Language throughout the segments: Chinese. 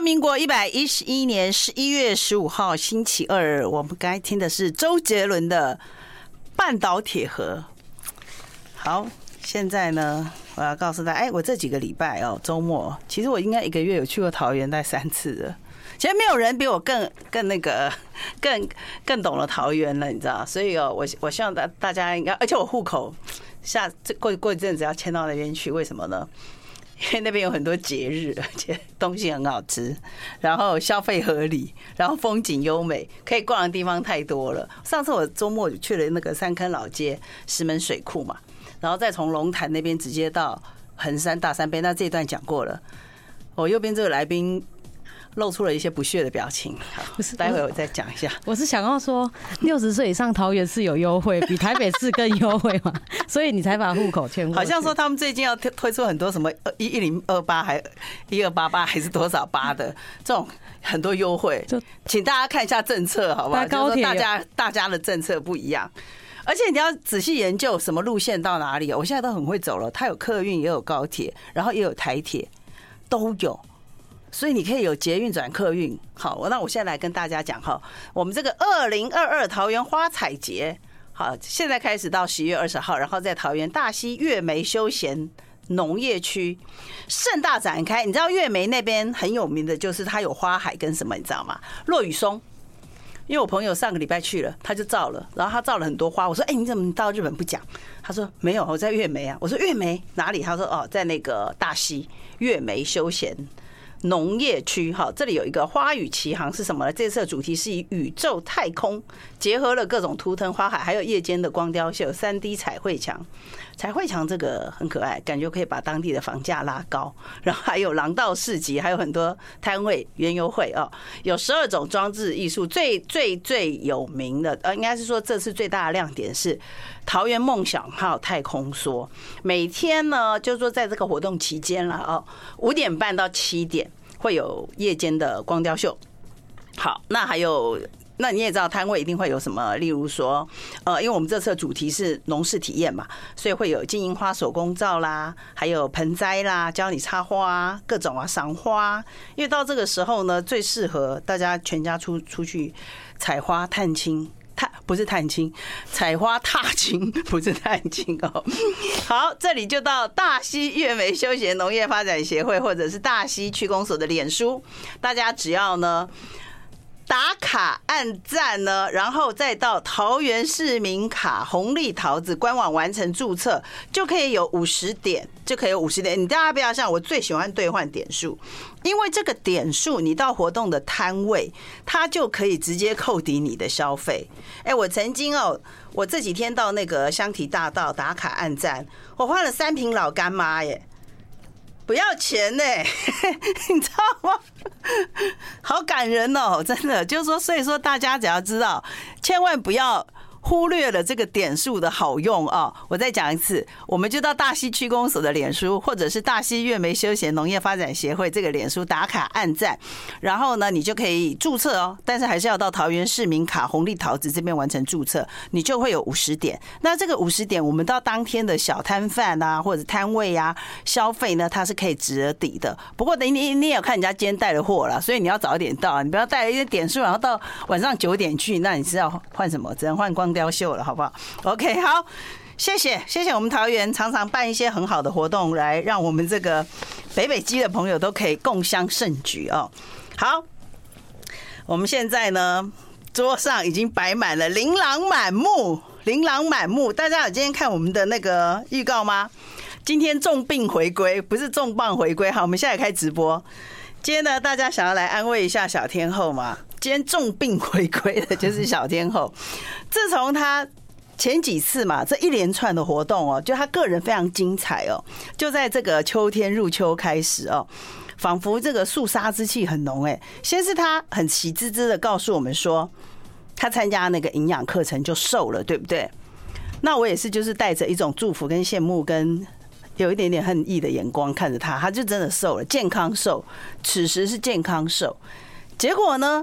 民国一百一十一年十一月十五号星期二，我们刚才听的是周杰伦的《半岛铁盒》。好，现在呢，我要告诉大家，哎，我这几个礼拜哦，周末，其实我应该一个月有去过桃园，大概三次了。其实没有人比我更更那个 更更懂了桃园了，你知道？所以哦，我我希望大大家应该，而且我户口下这过过一阵子要迁到那边去，为什么呢？因为那边有很多节日，而且东西很好吃，然后消费合理，然后风景优美，可以逛的地方太多了。上次我周末去了那个三坑老街、石门水库嘛，然后再从龙潭那边直接到横山大山杯。那这一段讲过了。我右边这个来宾。露出了一些不屑的表情。不是，待会我再讲一下。我是想要说，六十岁以上桃园市有优惠，比台北市更优惠嘛，所以你才把户口迁过。好像说他们最近要推推出很多什么一一零二八还一二八八还是多少八的这种很多优惠，就请大家看一下政策好不好？高铁大家大家的政策不一样，而且你要仔细研究什么路线到哪里。我现在都很会走了，它有客运也有高铁，然后也有台铁，都有。所以你可以有捷运转客运，好，那我现在来跟大家讲哈，我们这个二零二二桃园花彩节，好，现在开始到十一月二十号，然后在桃园大溪月梅休闲农业区盛大展开。你知道月梅那边很有名的就是它有花海跟什么，你知道吗？落羽松。因为我朋友上个礼拜去了，他就照了，然后他照了很多花。我说：“哎，你怎么到日本不讲？”他说：“没有，我在月梅啊。”我说：“月梅哪里？”他说：“哦，在那个大溪月梅休闲。”农业区，哈，这里有一个花语奇航是什么呢？这次的主题是以宇宙太空结合了各种图腾花海，还有夜间的光雕秀、三 D 彩绘墙。彩绘墙这个很可爱，感觉可以把当地的房价拉高。然后还有廊道市集，还有很多摊位、园游会哦。有十二种装置艺术，最最最有名的，呃，应该是说这次最大的亮点是桃园梦想号太空梭。每天呢，就是说在这个活动期间了哦，五点半到七点会有夜间的光雕秀。好，那还有。那你也知道摊位一定会有什么，例如说，呃，因为我们这次的主题是农事体验嘛，所以会有金银花手工皂啦，还有盆栽啦，教你插花，各种啊赏花。因为到这个时候呢，最适合大家全家出出去采花探亲，探不是探亲，采花踏青 不是探亲哦。好，这里就到大溪月梅休闲农业发展协会或者是大溪区公所的脸书，大家只要呢。打卡按赞呢，然后再到桃园市民卡红利桃子官网完成注册，就可以有五十点，就可以有五十点。你大家不要像我最喜欢兑换点数，因为这个点数你到活动的摊位，它就可以直接扣抵你的消费。哎，我曾经哦，我这几天到那个香堤大道打卡按赞，我换了三瓶老干妈耶。不要钱呢，你知道吗？好感人哦，真的，就是说，所以说大家只要知道，千万不要。忽略了这个点数的好用啊！我再讲一次，我们就到大溪区公所的脸书，或者是大溪月梅休闲农业发展协会这个脸书打卡按赞，然后呢，你就可以注册哦。但是还是要到桃园市民卡红利桃子这边完成注册，你就会有五十点。那这个五十点，我们到当天的小摊贩啊，或者摊位啊消费呢，它是可以值而抵的。不过等你你也要看人家今天带的货了，所以你要早一点到，你不要带一些点数，然后到晚上九点去，那你是要换什么？只能换光雕秀了，好不好？OK，好，谢谢，谢谢我们桃园常常办一些很好的活动，来让我们这个北北基的朋友都可以共襄盛举哦。好，我们现在呢，桌上已经摆满了琳琅满目，琳琅满目。大家有今天看我们的那个预告吗？今天重病回归，不是重磅回归。好，我们现在开直播。今天呢，大家想要来安慰一下小天后吗？今天重病回归的就是小天后。自从他前几次嘛，这一连串的活动哦，就他个人非常精彩哦。就在这个秋天入秋开始哦，仿佛这个肃杀之气很浓哎。先是他很喜滋滋的告诉我们说，他参加那个营养课程就瘦了，对不对？那我也是，就是带着一种祝福跟羡慕跟。有一点点恨意的眼光看着他，他就真的瘦了，健康瘦。此时是健康瘦，结果呢？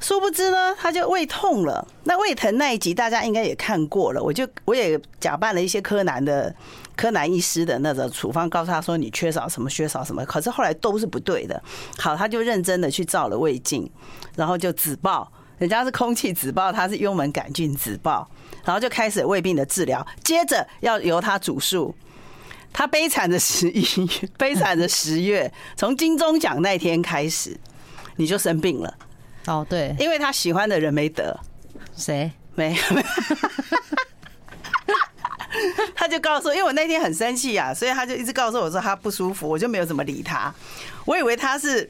殊不知呢，他就胃痛了。那胃疼那一集大家应该也看过了，我就我也假扮了一些柯南的柯南医师的那个处方，告诉他说你缺少什么，缺少什么，可是后来都是不对的。好，他就认真的去照了胃镜，然后就紫爆，人家是空气紫爆，他是幽门杆菌紫爆，然后就开始胃病的治疗，接着要由他主诉。他悲惨的十一，悲惨的十月，从金钟奖那天开始，你就生病了。哦，对，因为他喜欢的人没得，谁？没，他就告诉我，因为我那天很生气啊，所以他就一直告诉我说他不舒服，我就没有怎么理他。我以为他是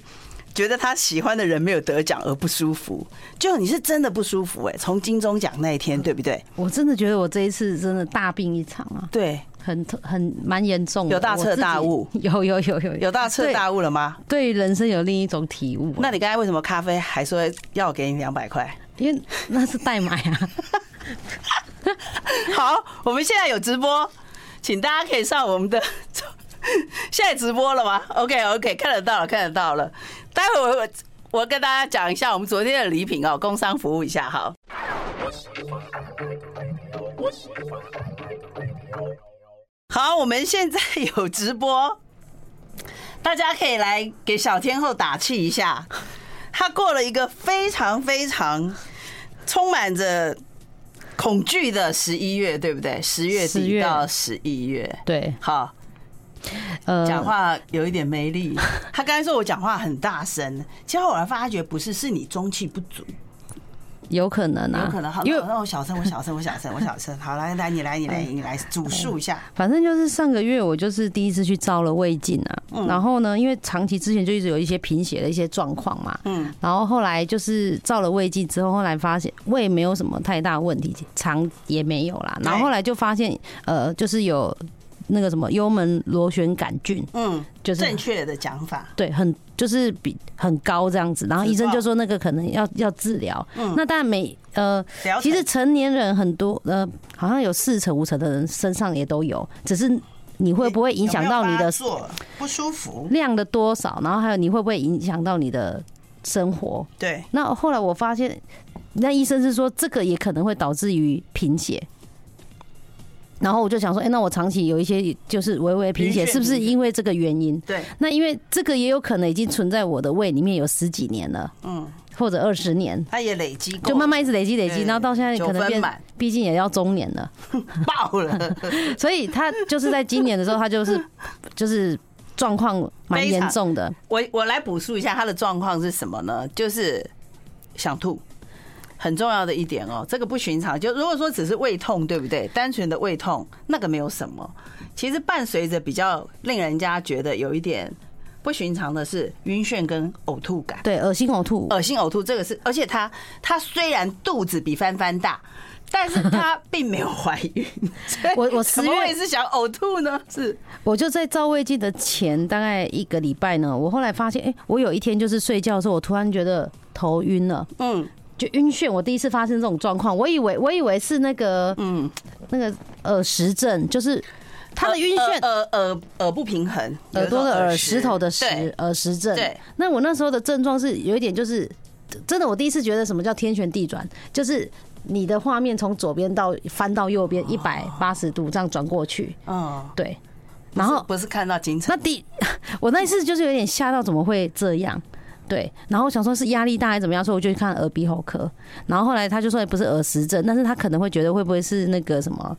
觉得他喜欢的人没有得奖而不舒服，就你是真的不舒服哎，从金钟奖那一天，对不对？我真的觉得我这一次真的大病一场啊，对，很很蛮严重的，有大彻大悟，有有有有有大彻大悟了吗？对人生有另一种体悟。那你刚才为什么咖啡还说要给你两百块？因为那是代买啊。好，我们现在有直播，请大家可以上我们的。现在直播了吗？OK OK，看得到了，看得到了。待会我我跟大家讲一下我们昨天的礼品哦，工商服务一下哈。好，我们现在有直播，大家可以来给小天后打气一下。他过了一个非常非常充满着恐惧的十一月，对不对？十月底到十一月，对，好。呃，讲话有一点没力。他刚才说我讲话很大声，其实后来发觉不是，是你中气不足，有可能啊，有可能。好，因为那我小声，我小声，我小声，我小声。好，来来，你来，你来，你来主述一下。反正就是上个月我就是第一次去照了胃镜啊，然后呢，因为长期之前就一直有一些贫血的一些状况嘛，嗯，然后后来就是照了胃镜之后，后来发现胃没有什么太大问题，肠也没有啦，然后后来就发现呃，就是有。那个什么幽门螺旋杆菌，嗯，就是正确的讲法，对，很就是比很高这样子，然后医生就说那个可能要要治疗，嗯，那当然每呃，其实成年人很多呃，好像有四成五成的人身上也都有，只是你会不会影响到你的不舒服。量的多少，然后还有你会不会影响到你的生活？对，那后来我发现，那医生是说这个也可能会导致于贫血。然后我就想说，哎，那我长期有一些就是微微贫血，是不是因为这个原因？对。那因为这个也有可能已经存在我的胃里面有十几年了，嗯，或者二十年，它也累积，就慢慢一直累积累积，然后到现在可能变，毕竟也要中年了，爆了。所以他就是在今年的时候，他就是 就是状况蛮严重的。我我来补述一下他的状况是什么呢？就是想吐。很重要的一点哦，这个不寻常。就如果说只是胃痛，对不对？单纯的胃痛，那个没有什么。其实伴随着比较令人家觉得有一点不寻常的是晕眩跟呕吐感。对，恶心呕吐，恶心呕吐，这个是。而且他他虽然肚子比帆帆大，但是他并没有怀孕。我我 十月是想呕吐呢，是。我就在照胃镜的前大概一个礼拜呢，我后来发现，哎，我有一天就是睡觉的时候，我突然觉得头晕了。嗯。就晕眩，我第一次发生这种状况，我以为我以为是那个嗯，那个耳石症，就是他的晕眩，耳耳耳不平衡，耳朵的耳石。头的石耳石症。对，那我那时候的症状是有一点，就是真的，我第一次觉得什么叫天旋地转，就是你的画面从左边到翻到右边一百八十度这样转过去。嗯，对。然后不是看到金城，那第 我那一次就是有点吓到，怎么会这样？对，然后想说是压力大还是怎么样，所以我就去看耳鼻喉科。然后后来他就说也不是耳石症，但是他可能会觉得会不会是那个什么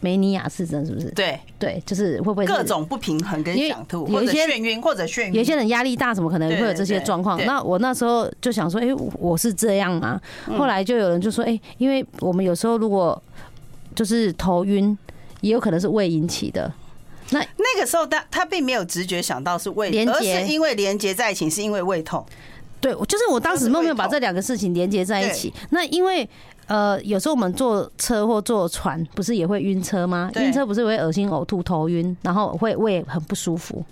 梅尼亚氏症，是不是？对对，就是会不会各种不平衡跟想吐，有一些眩晕或者眩晕，有些人压力大，怎么可能会有这些状况？那我那时候就想说，哎，我是这样啊。后来就有人就说，哎，因为我们有时候如果就是头晕，也有可能是胃引起的。那那个时候，他他并没有直觉想到是胃，而是因为连接在一起，是因为胃痛。对，就是我当时没有把这两个事情连接在一起。那因为呃，有时候我们坐车或坐船，不是也会晕车吗？晕车不是会恶心、呕吐、头晕，然后会胃很不舒服。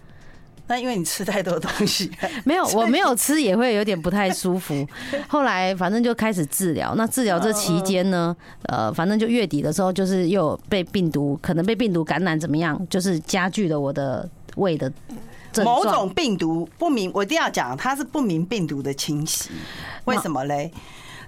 那因为你吃太多东西，没有，我没有吃也会有点不太舒服。后来反正就开始治疗。那治疗这期间呢，呃，反正就月底的时候，就是又被病毒，可能被病毒感染怎么样，就是加剧了我的胃的某种病毒不明，我一定要讲，它是不明病毒的侵袭。为什么嘞？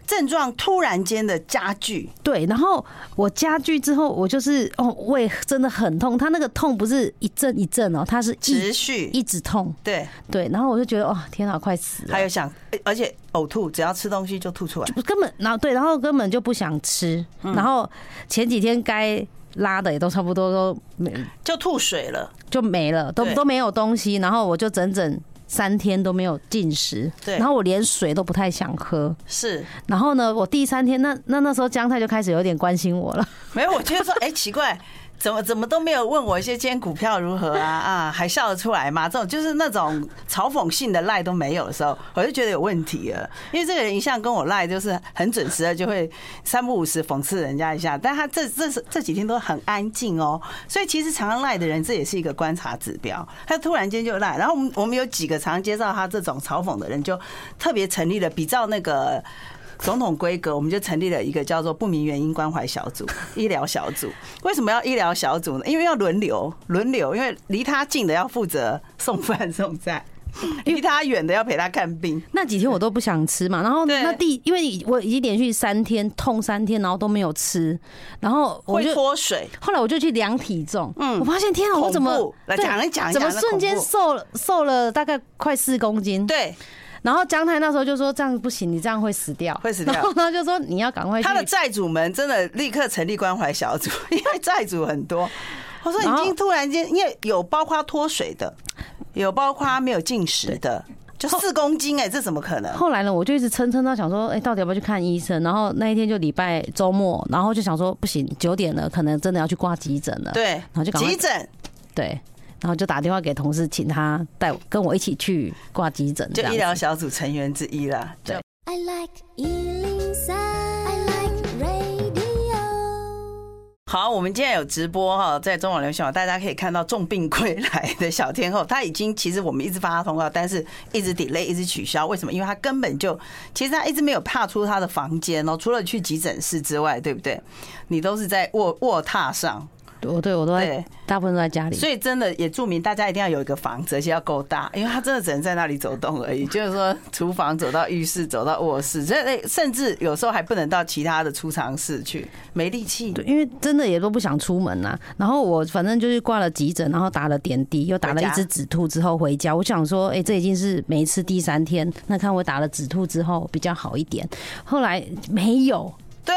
症状突然间的加剧。对，然后我加剧之后，我就是哦，胃真的很痛。他那个痛不是一阵一阵哦，他是持续一直痛。对对，然后我就觉得哦，天哪，快死了！还有想，而且呕吐，只要吃东西就吐出来，根本然后对，然后根本就不想吃。然后前几天该拉的也都差不多都没，就吐水了，就没了，都都没有东西。然后我就整整。三天都没有进食，对，然后我连水都不太想喝，是。然后呢，我第三天，那那那时候姜太就开始有点关心我了，没有，我觉得说，哎，奇怪。怎么怎么都没有问我一些今天股票如何啊啊，还笑得出来吗？这种就是那种嘲讽性的赖都没有的时候，我就觉得有问题了。因为这个人一向跟我赖就是很准时的，就会三不五时讽刺人家一下。但他这这是这几天都很安静哦，所以其实常常赖的人，这也是一个观察指标。他突然间就赖，然后我们我们有几个常接到他这种嘲讽的人，就特别成立了比较那个。总统规格，我们就成立了一个叫做不明原因关怀小组、医疗小组。为什么要医疗小组呢？因为要轮流轮流，因为离他近的要负责送饭送菜，离他远的要陪他看病。那几天我都不想吃嘛，然后那第因为我已经连续三天痛三天，然后都没有吃，然后我就脱水。后来我就去量体重，嗯，我发现天啊，我怎么来讲一讲，怎么瞬间瘦了瘦了大概快四公斤？对。然后姜太那时候就说这样不行，你这样会死掉，会死掉。然后他就说你要赶快。他的债主们真的立刻成立关怀小组，因为债主很多。我说已经突然间，因为有包括脱水的，有包括没有进食的，就四公斤哎，这怎么可能？后来呢，我就一直撑撑到想说，哎，到底要不要去看医生？然后那一天就礼拜周末，然后就想说不行，九点了，可能真的要去挂急诊了。对，然后就急诊，对。然后就打电话给同事，请他带跟我一起去挂急诊，就医疗小组成员之一啦。对。I like 103，I like radio。好，我们今天有直播哈，在中网流行网，大家可以看到重病归来的小天后，他已经其实我们一直发他通告，但是一直 delay，一直取消。为什么？因为他根本就其实他一直没有踏出他的房间哦，除了去急诊室之外，对不对？你都是在卧卧榻上。我对我都在，大部分都在家里，所以真的也注明大家一定要有一个房子，而且要够大，因为他真的只能在那里走动而已。就是说，厨房走到浴室，走到卧室，这甚至有时候还不能到其他的储藏室去，没力气。对，因为真的也都不想出门呐。然后我反正就是挂了急诊，然后打了点滴，又打了一支止吐之后回家。我想说，哎，这已经是每一次第三天，那看我打了止吐之后比较好一点。后来没有，对，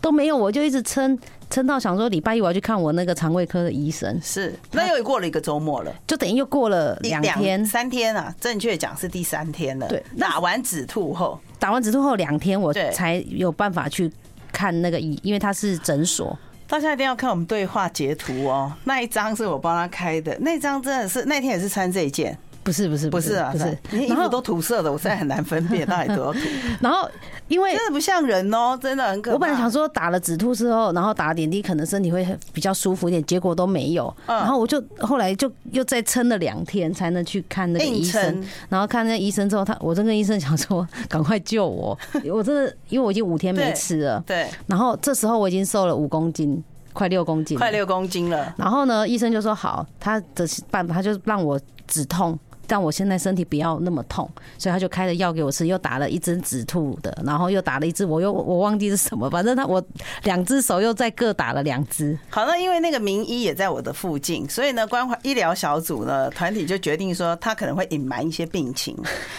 都没有，我就一直撑。撑到想说礼拜一我要去看我那个肠胃科的医生，是那又过了一个周末了，就等于又过了两天三天啊，正确讲是第三天了。对，打完止吐后，打完止吐后两天我才有办法去看那个医，因为他是诊所。大家一定要看我们对话截图哦，那一张是我帮他开的，那张真的是那天也是穿这一件。不是不是不是啊，不是，你衣服都涂色的，我现在很难分辨 到底多少涂。然后因为真的不像人哦，真的很可怕。我本来想说打了止吐之后，然后打了点滴，可能身体会比较舒服一点，结果都没有。然后我就后来就又再撑了两天，才能去看那个医生。然后看那医生之后，他我真跟医生讲说，赶快救我！我真的因为我已经五天没吃了，对。然后这时候我已经瘦了五公斤，快六公斤，快六公斤了。然后呢，医生就说好，他的办法他就让我止痛。但我现在身体不要那么痛，所以他就开了药给我吃，又打了一针止吐的，然后又打了一支，我又我忘记是什么，反正他我两只手又再各打了两支。好，那因为那个名医也在我的附近，所以呢，关怀医疗小组呢团体就决定说，他可能会隐瞒一些病情，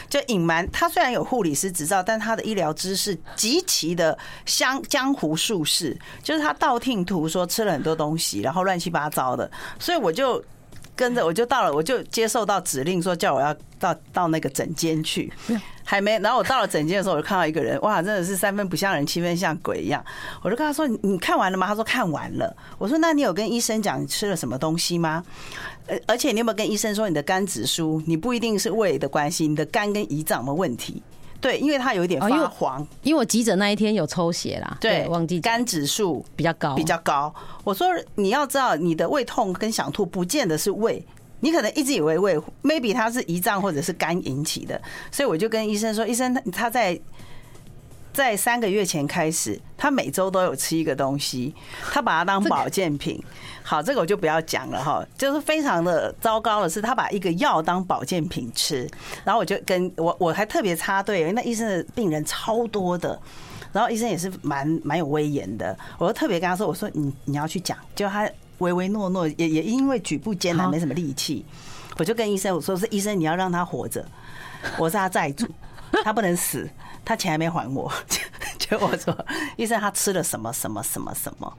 就隐瞒他虽然有护理师执照，但他的医疗知识极其的相江湖术士，就是他道听途说吃了很多东西，然后乱七八糟的，所以我就。跟着我就到了，我就接受到指令，说叫我要到到那个诊间去，还没。然后我到了诊间的时候，我就看到一个人，哇，真的是三分不像人，七分像鬼一样。我就跟他说：“你看完了吗？”他说：“看完了。”我说：“那你有跟医生讲你吃了什么东西吗？而而且你有没有跟医生说你的肝指数？你不一定是胃的关系，你的肝跟胰脏的问题。”对，因为它有一点发黄，因为我急诊那一天有抽血啦。对，忘记肝指数比较高，比较高。我说你要知道，你的胃痛跟想吐不见得是胃，你可能一直以为胃，maybe 它是胰脏或者是肝引起的。所以我就跟医生说，医生他在。在三个月前开始，他每周都有吃一个东西，他把它当保健品。好，这个我就不要讲了哈。就是非常的糟糕的是，他把一个药当保健品吃。然后我就跟我我还特别插队，因为那医生的病人超多的。然后医生也是蛮蛮有威严的，我就特别跟他说，我说你你要去讲，就他唯唯诺诺，也也因为举步艰难没什么力气，我就跟医生我说是医生，你要让他活着，我是他债主，他不能死，他钱还没还我，就我说医生他吃了什么什么什么什么。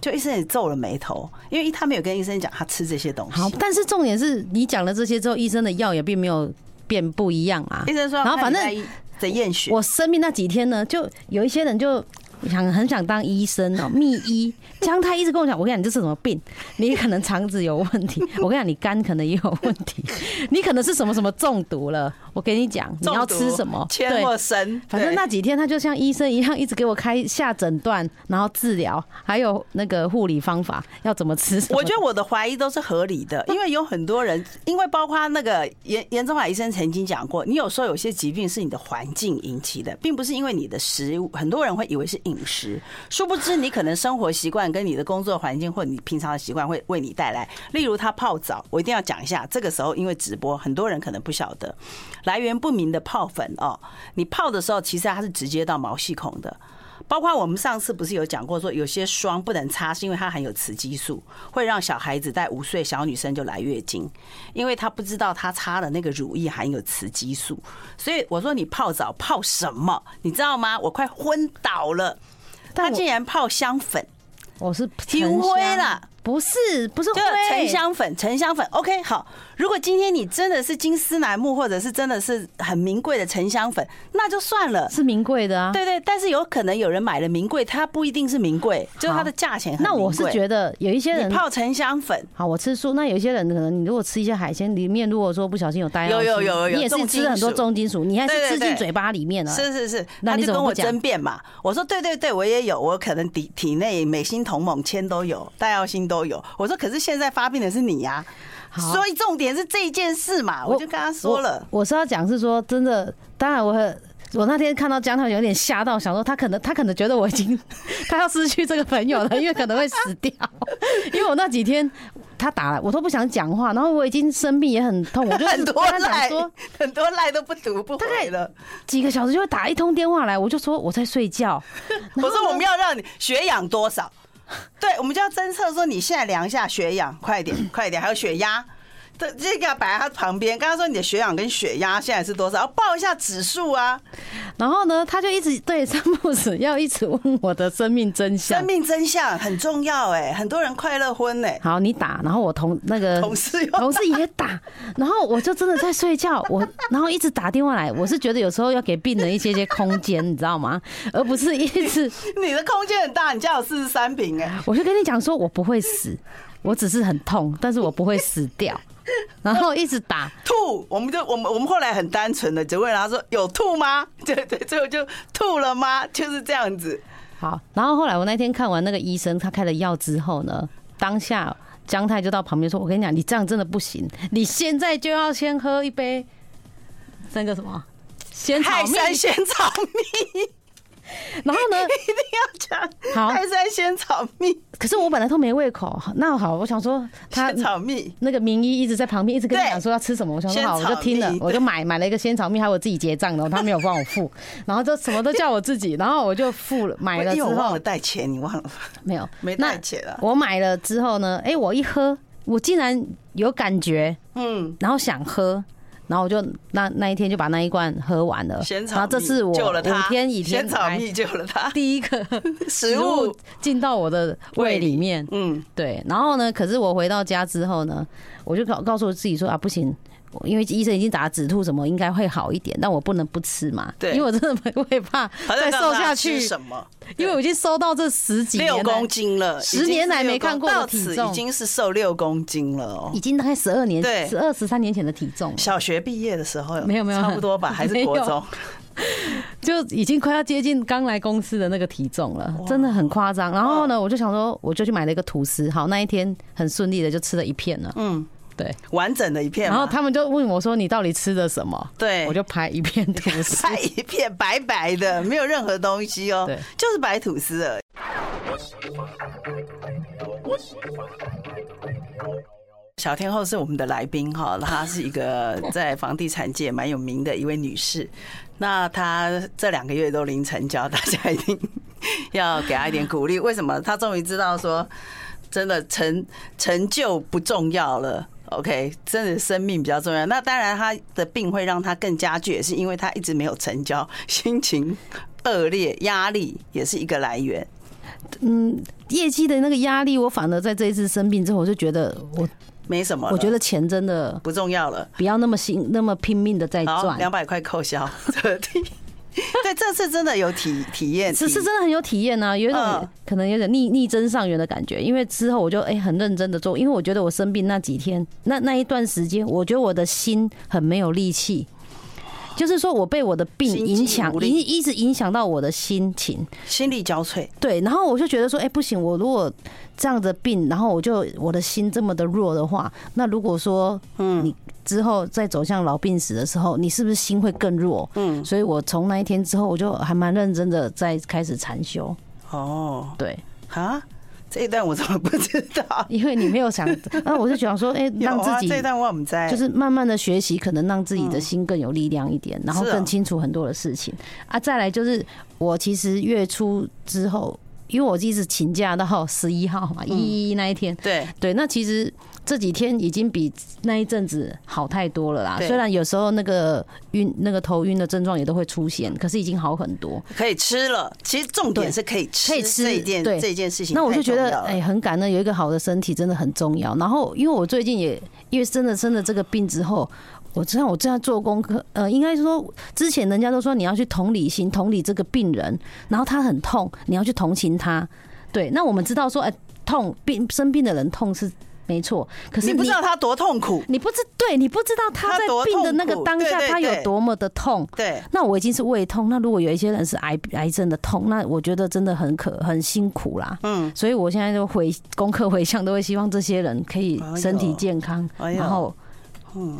就医生也皱了眉头，因为他没有跟医生讲他吃这些东西。好，但是重点是你讲了这些之后，医生的药也并没有变不一样啊。医生说，然后反正在验血。我生病那几天呢，就有一些人就。想很想当医生哦，秘医 姜太一直跟我讲，我跟你讲，你这是什么病？你可能肠子有问题，我跟你讲，你肝可能也有问题，你可能是什么什么中毒了。我跟你讲，你要吃什么？千或生。反正那几天他就像医生一样，一直给我开下诊断，然后治疗，还有那个护理方法要怎么吃。我觉得我的怀疑都是合理的，因为有很多人，因为包括那个严严中海医生曾经讲过，你有时候有些疾病是你的环境引起的，并不是因为你的食物。很多人会以为是饮食，殊不知你可能生活习惯跟你的工作环境或你平常的习惯会为你带来。例如他泡澡，我一定要讲一下。这个时候因为直播，很多人可能不晓得来源不明的泡粉哦。你泡的时候，其实它是直接到毛细孔的。包括我们上次不是有讲过，说有些霜不能擦，是因为它含有雌激素，会让小孩子在五岁小女生就来月经，因为她不知道她擦的那个乳液含有雌激素。所以我说你泡澡泡什么？你知道吗？我快昏倒了。他竟然泡香粉，我是听灰了。不是，不是，沉香粉，沉香粉。OK，好。如果今天你真的是金丝楠木，或者是真的是很名贵的沉香粉，那就算了，是名贵的啊。对对，但是有可能有人买了名贵，它不一定是名贵，就是它的价钱很。那我是觉得有一些人泡沉香粉，好，我吃素。那有一些人可能你如果吃一些海鲜，里面如果说不小心有带有有有有，你也是吃很多重金属，你还是吃进嘴巴里面了。是是是，那你就跟我争辩嘛。我说对对对，我也有，我可能体体内美心同盟铅都有，带药心都有。我说可是现在发病的是你呀。所以重点是这件事嘛，我就跟他说了。我是要讲是说真的，当然我我那天看到江涛有点吓到，想说他可能他可能觉得我已经 他要失去这个朋友了，因为可能会死掉。因为我那几天他打了，我都不想讲话，然后我已经生病也很痛，我就很多赖说很多赖都不读不回了，几个小时就会打一通电话来，我就说我在睡觉。我说我们要让你血氧多少？对，我们就要侦测说你现在量一下血氧，快一点，快一点，还有血压。这这个摆在他旁边，刚刚说你的血氧跟血压现在是多少？要报一下指数啊。然后呢，他就一直对三不死要一直问我的生命真相。生命真相很重要哎，很多人快乐婚哎。好，你打，然后我同那个同事同事也打，然后我就真的在睡觉，我 然后一直打电话来，我是觉得有时候要给病人一些些空间，你知道吗？而不是一直。你的空间很大，你家有四十三平哎。我就跟你讲说，我不会死，我只是很痛，但是我不会死掉。然后一直打吐，我们就我们我们后来很单纯的只问他说有吐吗？对对，最后就吐了吗？就是这样子。好，然后后来我那天看完那个医生他开了药之后呢，当下姜太就到旁边说：“我跟你讲，你这样真的不行，你现在就要先喝一杯那个什么仙草蜜，仙草蜜。” 然后呢，一定要讲好泰山仙草蜜。可是我本来都没胃口。那好，我想说他仙草蜜那个名医一直在旁边一直跟你讲说要吃什么。我想说好，我就听了，我就买买了一个仙草蜜，还有我自己结账的，他没有帮我付，然后就什么都叫我自己，然后我就付了买了之后忘了带钱，你忘了没有？没带钱了。我买了之后呢，哎，我一喝，我竟然有感觉，嗯，然后想喝。然后我就那那一天就把那一罐喝完了，然后这是我五天以前仙草蜜救了他第一个 食物进到我的胃里面，嗯，对。然后呢，可是我回到家之后呢，我就告告诉我自己说啊，不行。因为医生已经打止吐什么，应该会好一点，但我不能不吃嘛。对，因为我真的很会怕再瘦下去。什么？因为我已经瘦到这十几六公斤了，十年来没看过的体重，已经是瘦六公斤了哦，已经大概十二年，对，十二十三年前的体重。小学毕业的时候没有没有差不多吧？还是国中？就已经快要接近刚来公司的那个体重了，真的很夸张。然后呢，我就想说，我就去买了一个吐司。好，那一天很顺利的就吃了一片了。嗯。对，完整的一片。然后他们就问我说：“你到底吃的什么？”对，我就拍一片吐司，拍一片白白的，没有任何东西哦，对，就是白吐司而已。小天后是我们的来宾哈，她是一个在房地产界蛮有名的一位女士。那她这两个月都零成交，大家一定要给她一点鼓励。为什么？她终于知道说，真的成成就不重要了。OK，真的生命比较重要。那当然，他的病会让他更加剧，也是因为他一直没有成交，心情恶劣，压力也是一个来源。嗯，业绩的那个压力，我反而在这一次生病之后，我就觉得我。没什么，我觉得钱真的不重要了，不要那么辛那么拼命的在赚，两百块扣销。对，这次真的有体体验，此次真的很有体验啊，有一种可能有点逆逆增上缘的感觉。因为之后我就哎很认真的做，因为我觉得我生病那几天，那那一段时间，我觉得我的心很没有力气。就是说，我被我的病影响，一一直影响到我的心情，心力交瘁。对，然后我就觉得说，哎，不行，我如果这样的病，然后我就我的心这么的弱的话，那如果说，嗯，你之后再走向老病死的时候，你是不是心会更弱？嗯，所以我从那一天之后，我就还蛮认真的在开始禅修。哦，对，啊。这一段我怎么不知道？因为你没有想，那 我就想说，哎，让自己这一段我们在，就是慢慢的学习，可能让自己的心更有力量一点，然后更清楚很多的事情啊。再来就是，我其实月初之后，因为我一直请假到十一号嘛，一一那一天，对对，那其实。这几天已经比那一阵子好太多了啦。虽然有时候那个晕、那个头晕的症状也都会出现，可是已经好很多。可以吃了，其实重点是可以吃，可以吃这件对这件事情。那我就觉得哎，很感恩，有一个好的身体真的很重要。然后，因为我最近也因为真的生了这个病之后，我知道我这样做功课，呃，应该说之前人家都说你要去同理心，同理这个病人，然后他很痛，你要去同情他。对，那我们知道说，哎，痛病生病的人痛是。没错，可是你，你不知道他多痛苦，你不知对，你不知道他在病的那个当下，他有多么的痛。对，那我已经是胃痛，那如果有一些人是癌癌症的痛，那我觉得真的很可很辛苦啦。嗯，所以我现在就回功课回向，都会希望这些人可以身体健康，然后，嗯，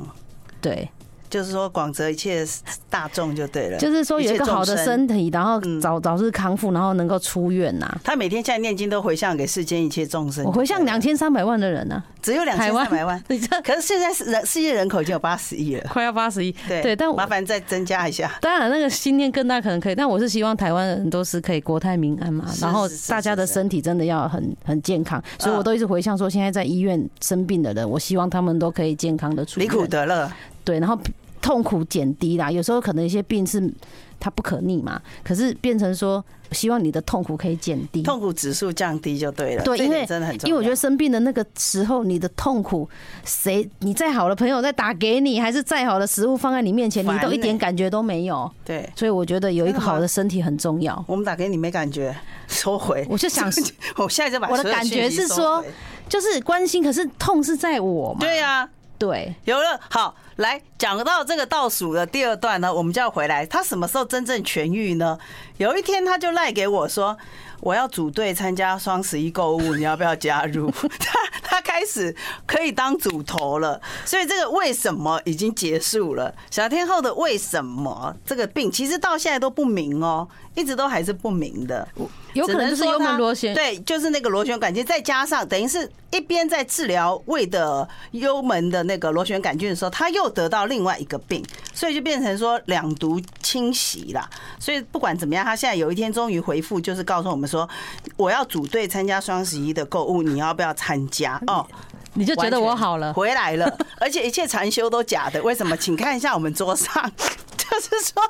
对。就是说，广泽一切大众就对了。就是说，有一个好的身体，然后早早日康复，然后能够出院呐。他每天现在念经都回向给世间一切众生。我回向两千三百万的人呢，只有两千三百万。可是现在是人世界人口已经有八十亿了，快要八十亿。对对，但麻烦再增加一下。当然，那个心念更大可能可以，但我是希望台湾人都是可以国泰民安嘛，然后大家的身体真的要很很健康，所以我都一直回向说，现在在医院生病的人，我希望他们都可以健康的出院，离苦得乐。对，然后。痛苦减低啦，有时候可能一些病是它不可逆嘛，可是变成说希望你的痛苦可以减低，痛苦指数降低就对了。对，因为真的很重要，因为我觉得生病的那个时候，你的痛苦，谁你再好的朋友再打给你，还是再好的食物放在你面前，你都一点感觉都没有。对，所以我觉得有一个好的身体很重要。我们打给你没感觉，收回。我就想，我现在就把我的感觉是说，就是关心，可是痛是在我嘛。对呀。对，有了。好，来讲到这个倒数的第二段呢，我们就要回来。他什么时候真正痊愈呢？有一天他就赖给我说，我要组队参加双十一购物，你要不要加入？他 他开始可以当主头了。所以这个为什么已经结束了？小天后的为什么这个病其实到现在都不明哦，一直都还是不明的。有可能就是幽门螺旋，对，就是那个螺旋杆菌，再加上等于是一边在治疗胃的幽门的那个螺旋杆菌的时候，他又得到另外一个病，所以就变成说两毒侵袭啦。所以不管怎么样，他现在有一天终于回复，就是告诉我们说，我要组队参加双十一的购物，你要不要参加？哦，你就觉得我好了，回来了，而且一切禅修都假的，为什么？请看一下我们桌上，就是说。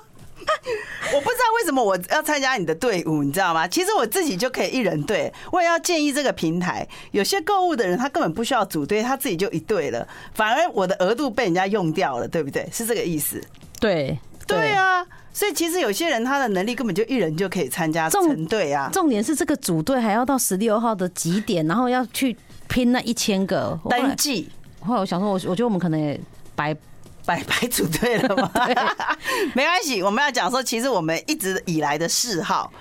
我不知道为什么我要参加你的队伍，你知道吗？其实我自己就可以一人队。我也要建议这个平台，有些购物的人他根本不需要组队，他自己就一队了。反而我的额度被人家用掉了，对不对？是这个意思。对对啊，所以其实有些人他的能力根本就一人就可以参加成队啊。重点是这个组队还要到十六号的几点，然后要去拼那一千个登记。后来我想说，我我觉得我们可能也白。白 白组队了吗？没关系，我们要讲说，其实我们一直以来的嗜好，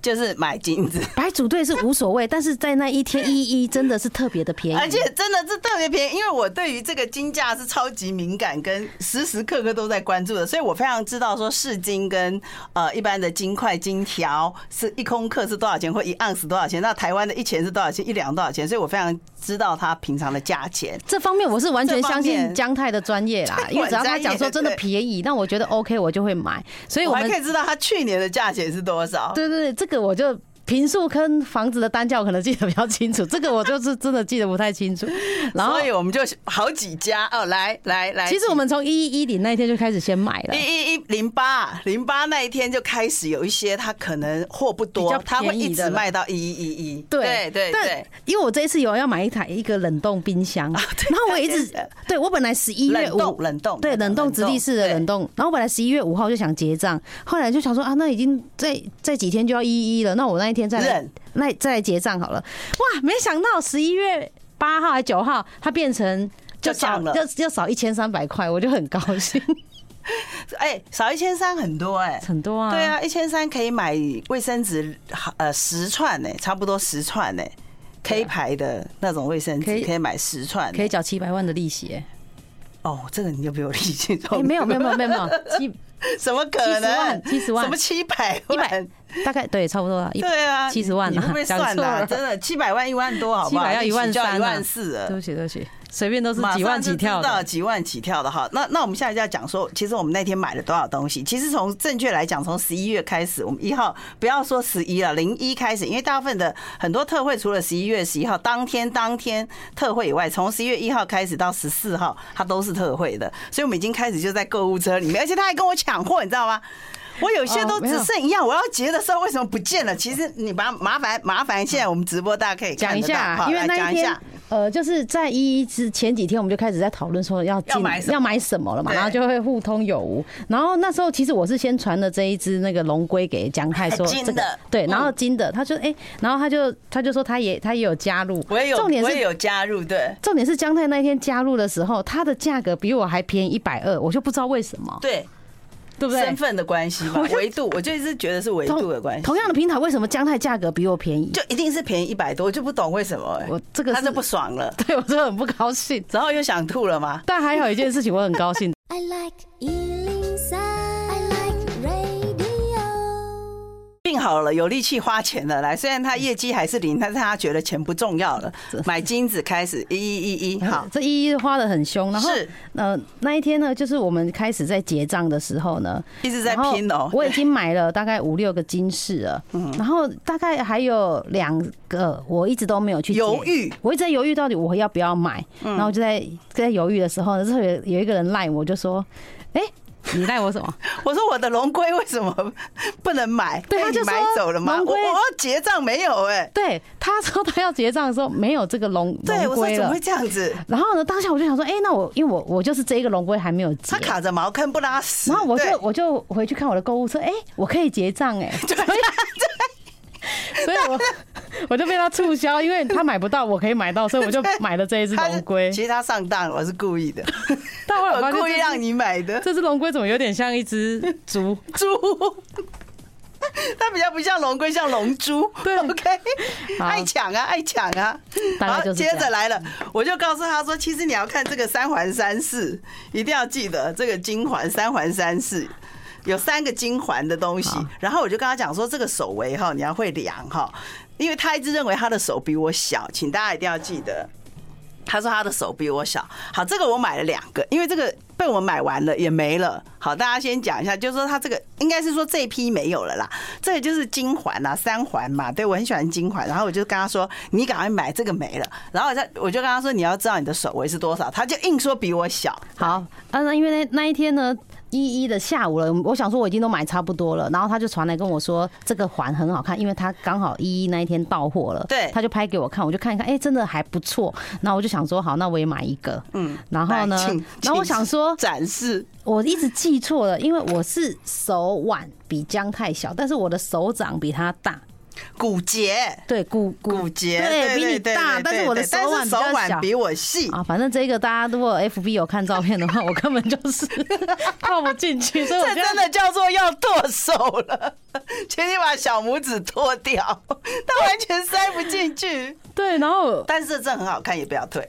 就是买金子，白组队是无所谓，但是在那一天一一真的是特别的便宜，而且真的是特别便宜，因为我对于这个金价是超级敏感，跟时时刻刻都在关注的，所以我非常知道说市金跟呃一般的金块、金条是一公克是多少钱，或一盎司多少钱，那台湾的一钱是多少钱，一两多少钱，所以我非常知道它平常的价钱。这方面我是完全相信姜泰的专业啦，因为只要他讲说真的便宜，那我觉得 OK，我就会买，所以我还可以知道他去年的价钱是多少。对对对，这个我就。坪数跟房子的单价我可能记得比较清楚，这个我就是真的记得不太清楚。然后，所以我们就好几家哦，来来来。其实我们从一一一零那一天就开始先买了，一一一零八零八那一天就开始有一些，他可能货不多，他会一直卖到一一一一。对对对，因为我这一次有要买一台一个冷冻冰箱，然后我一直对我本来十一月五冷冻对冷冻直立式的冷冻，然后我本来十一月五号就想结账，后来就想说啊，那已经在在几天就要一一一了，那我那一天再来，那再来结账好了。哇，没想到十一月八号还九号，它变成就少了，就就少一千三百块，我就很高兴。哎，少一千三很多哎，很多啊。对啊，一千三可以买卫生纸，呃，十串呢，差不多十串呢。K 牌的那种卫生纸可以买十串，可以缴七百万的利息。哦，这个你就比我利息哎，没有没有没有没有 七。怎么可能？七十万？什么七百万？大概对，差不多了。对啊，七十万，你会不会算的？真的，七百万一万多，好不好？七百要一万三，一万四。对不起，对不起。随便都是几万起跳的，几万起跳的哈。那那我们现在就要讲说，其实我们那天买了多少东西？其实从正确来讲，从十一月开始，我们一号不要说十一了，零一开始，因为大部分的很多特惠，除了十一月十一号当天当天特惠以外，从十一月一号开始到十四号，它都是特惠的。所以我们已经开始就在购物车里面，而且他还跟我抢货，你知道吗？我有些都只剩一样，我要结的时候为什么不见了？其实你把麻烦麻烦，现在我们直播大家可以讲一下，因为那一天。呃，就是在一一之前几天，我们就开始在讨论说要进要买什么了嘛，然后就会互通有无。然后那时候其实我是先传了这一只那个龙龟给江太说这个对，然后金的他就哎，然后他就他就说他也他也有加入，我也有，重点是有加入对，重点是江太那天加入的时候，它的价格比我还便宜一百二，我就不知道为什么。对。对不对？身份的关系嘛，维度，我就一直觉得是维度的关系。同样的平台，为什么姜太价格比我便宜？就一定是便宜一百多，我就不懂为什么。我这个他就不爽了，对我就很不高兴，然后又想吐了嘛？但还有一件事情，我很高兴。病好了，有力气花钱了。来，虽然他业绩还是零，但是他觉得钱不重要了。买金子开始一一一一，好，这一一花的很凶。然后是呃那一天呢，就是我们开始在结账的时候呢，一直在拼哦。我已经买了大概五六个金饰了，嗯，然后大概还有两个我一直都没有去犹豫，我一直在犹豫到底我要不要买。然后就在在犹豫的时候呢，这有有一个人赖我，就说，哎。你赖我什么？我说我的龙龟为什么不能买？对，他就买走了吗？龙龟我要结账没有？哎，对，他说他要结账的时候没有这个龙对，我说怎么会这样子？然后呢，当下我就想说，哎，那我因为我我就是这一个龙龟还没有结，他卡着茅坑不拉屎。然后我就我就回去看我的购物车，哎，我可以结账，哎，对。所以我 我就被他促销，因为他买不到，我可以买到，所以我就买了这一只龙龟。其实他上当，我是故意的，但我故意让你买的。这只龙龟怎么有点像一只猪？猪？它比较不像龙龟，像龙珠。对，OK，爱抢啊，爱抢啊。好，接着来了，我就告诉他说，其实你要看这个三环三式，一定要记得这个金环三环三式。有三个金环的东西，然后我就跟他讲说，这个手围哈，你要会量哈，因为他一直认为他的手比我小，请大家一定要记得，他说他的手比我小。好，这个我买了两个，因为这个被我买完了也没了。好，大家先讲一下，就是说他这个应该是说这一批没有了啦。这个就是金环啊，三环嘛，对，我很喜欢金环。然后我就跟他说，你赶快买这个没了。然后我我就跟他说，你要知道你的手围是多少，他就硬说比我小。好，啊，那因为那那一天呢。一一的下午了，我想说我已经都买差不多了，然后他就传来跟我说这个环很好看，因为他刚好一一那一天到货了，对，他就拍给我看，我就看一看，哎，真的还不错，然后我就想说好，那我也买一个，嗯，然后呢，然后我想说展示，我一直记错了，因为我是手腕比姜太小，但是我的手掌比他大。骨节，对骨骨节，对，比你大，但是我的手腕手腕，比我细啊。反正这个大家如果 FB 有看照片的话，我根本就是 套不进去，所以我这真的叫做要剁手了，请你把小拇指剁掉，它完全塞不进去。对，然后但是这很好看，也不要退。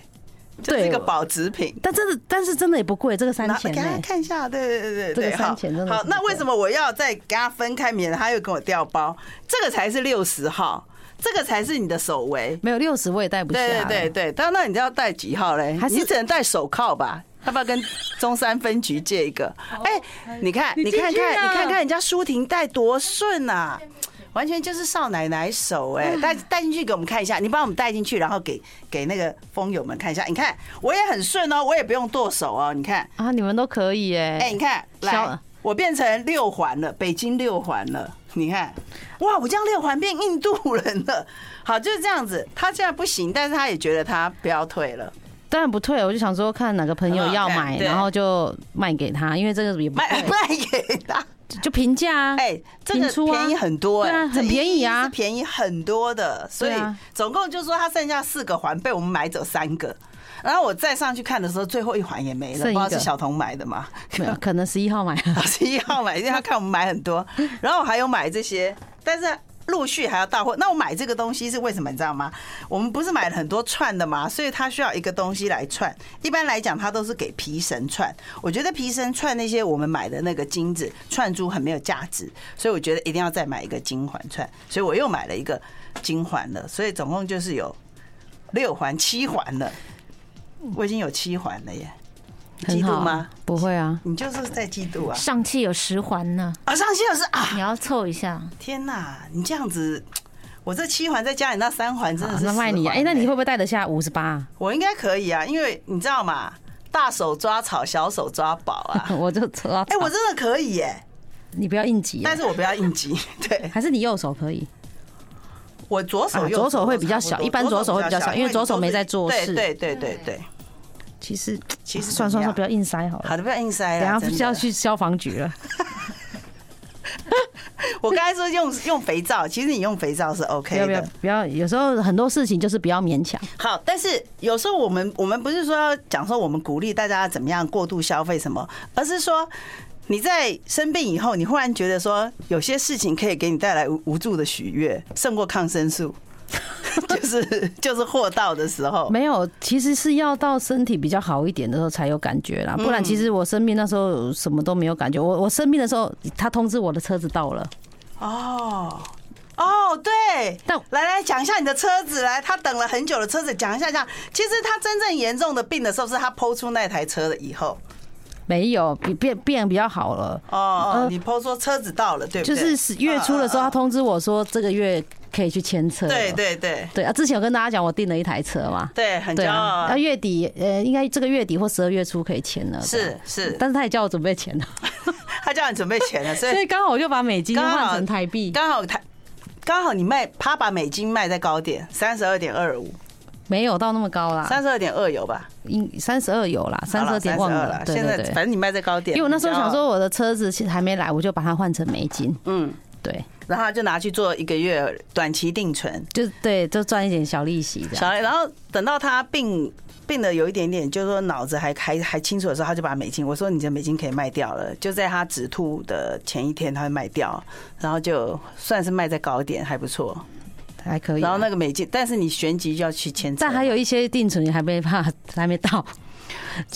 就是一个保值品，但真的，但是真的也不贵，这个三千。给大家看一下，对对对对，这个三千真的好。那为什么我要再给他分开，免得他又跟我掉包？这个才是六十号，这个才是你的手围。没有六十我也戴不下。对对对，但那你就要戴几号嘞？还是你只能戴手铐吧？要不要跟中山分局借一个？哎，你看，你看看，你看看人家舒婷戴多顺啊！完全就是少奶奶手哎，带带进去给我们看一下，你帮我们带进去，然后给给那个风友们看一下。你看我也很顺哦，我也不用剁手哦。你看啊，你们都可以哎。哎，你看，来，我变成六环了，北京六环了。你看，哇，我这样六环变印度人了。好，就是这样子。他现在不行，但是他也觉得他不要退了。当然不退，我就想说看哪个朋友要买，然后就卖给他，因为这个也不卖 卖给他。就平价啊！哎，这个便宜很多哎，很便宜啊，是便宜很多的。所以总共就是说，它剩下四个环被我们买走三个。然后我再上去看的时候，最后一环也没了，不知道是小童买的嘛？没有，可能十一号买，十一号买，因为他看我们买很多。然后我还有买这些，但是。陆续还要到货，那我买这个东西是为什么？你知道吗？我们不是买了很多串的吗？所以它需要一个东西来串。一般来讲，它都是给皮绳串。我觉得皮绳串那些我们买的那个金子串珠很没有价值，所以我觉得一定要再买一个金环串。所以我又买了一个金环了，所以总共就是有六环、七环了。我已经有七环了耶。嫉妒吗？不会啊，你就是在嫉妒啊。上气有十环呢，啊，上气有十啊，你要凑一下。天哪，你这样子，我这七环再加你那三环，真的是卖你。哎，那你会不会带得下五十八？我应该可以啊，因为你知道吗？大手抓草，小手抓宝啊。我就抓。哎，我真的可以耶。你不要应急，但是我不要应急。对，还是你右手可以？我左手，左手会比较小，一般左手会比较小，因为左手没在做事。对对对对。其实其实算算算，不要硬塞好了。好的，不要硬塞了。等下不是要去消防局了。我刚才说用用肥皂，其实你用肥皂是 OK 的。不要不要，有时候很多事情就是不要勉强。好，但是有时候我们我们不是说要讲说我们鼓励大家怎么样过度消费什么，而是说你在生病以后，你忽然觉得说有些事情可以给你带来无助的喜悦，胜过抗生素。就是就是货到的时候没有，其实是要到身体比较好一点的时候才有感觉啦。不然其实我生病那时候什么都没有感觉。我我生病的时候，他通知我的车子到了。哦哦，对。但来来讲一下你的车子，来，他等了很久的车子，讲一下讲。其实他真正严重的病的时候，是他抛出那台车了以后。没有，比变变比较好了。哦哦，你抛说车子到了，对不对？就是月初的时候，他通知我说这个月。可以去牵车，对对对对啊！之前有跟大家讲，我订了一台车嘛，对，很骄傲。要月底，呃，应该这个月底或十二月初可以签了。是是，但是他也叫我准备钱了，他叫你准备钱了，所以刚好我就把美金换成台币，刚好台刚好你卖，他把美金卖在高点三十二点二五，没有到那么高啦，三十二点二有吧？应三十二有啦，三十二点忘了。现在反正你卖在高点，因为我那时候想说我的车子其实还没来，我就把它换成美金。嗯。对，然后就拿去做一个月短期定存，就对，就赚一点小利息这样。小，然后等到他病病的有一点点，就是说脑子还还还清楚的时候，他就把美金，我说你的美金可以卖掉了，就在他止吐的前一天，他会卖掉，然后就算是卖在高点，还不错，还可以。然后那个美金，但是你旋即就要去签，但还有一些定存你还没怕，还没到。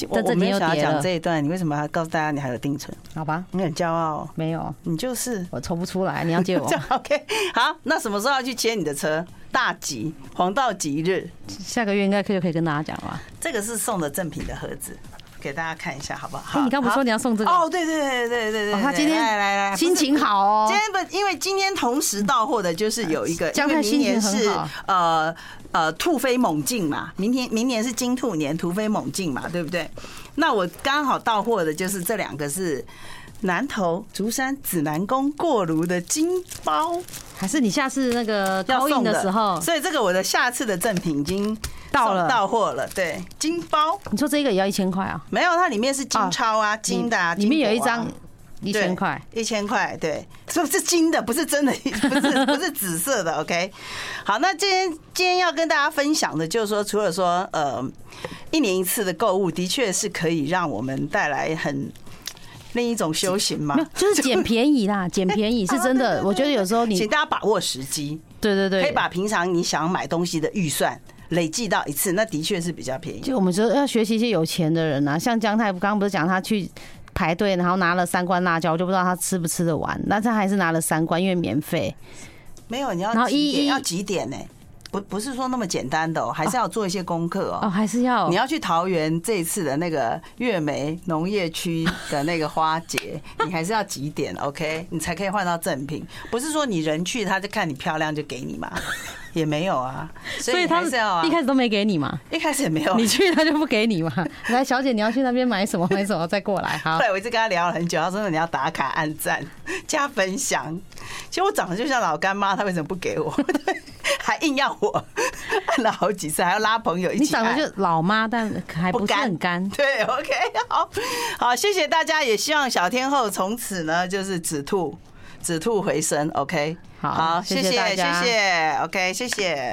我我没有想要讲这一段，你为什么还告诉大家你还有定存？好吧，你很骄傲。没有，你就是我抽不出来，你要借我。OK，好，那什么时候要去接你的车？大吉，黄道吉日，下个月应该可以可以跟大家讲吧。这个是送的赠品的盒子。给大家看一下好不好？你刚不是说你要送这个？哦，对对对对对对。他今天来来来，心情好哦。今天不，因为今天同时到货的就是有一个，因为明年是呃呃兔飞猛进嘛，明天明年是金兔年，突飞猛进嘛，对不对？那我刚好到货的就是这两个是南投竹山指南宫过炉的金包，还是你下次那个要送的时候？所以这个我的下次的赠品已经。到了，到货了，对，金包。你说这个也要一千块啊？没有，它里面是金钞啊，金的啊。里面有一张，一千块，一千块，对，是不是金的？不是真的，不是不是紫色的。OK，好，那今天今天要跟大家分享的，就是说，除了说呃，一年一次的购物，的确是可以让我们带来很另一种修行嘛，就是 捡便宜啦，捡便宜是真的。我觉得有时候你，请大家把握时机，对对对，可以把平常你想买东西的预算累计到一次，那的确是比较便宜。就我们说要学习一些有钱的人啊，像姜太刚刚不是讲他去。排队，然后拿了三罐辣椒，我就不知道他吃不吃得完。那他还是拿了三罐，因为免费。没有，你要然后一一要几点呢？不不是说那么简单的哦，还是要做一些功课哦。哦，还是要你要去桃园这一次的那个月梅农业区的那个花节，你还是要几点？OK，你才可以换到赠品。不是说你人去，他就看你漂亮就给你嘛。也没有啊，所以他是要一开始都没给你嘛？一开始也没有，你去他就不给你嘛？来，小姐，你要去那边买什么买什么再过来。好，对，我一直跟他聊了很久，他说你要打卡、按赞、加分享。其实我长得就像老干妈，他为什么不给我？还硬要我按了好几次，还要拉朋友一起。你长得就老妈，但还不是很干。对，OK，好，好，谢谢大家，也希望小天后从此呢就是止吐，止吐回升。OK。好，谢谢，谢谢，，OK，谢谢。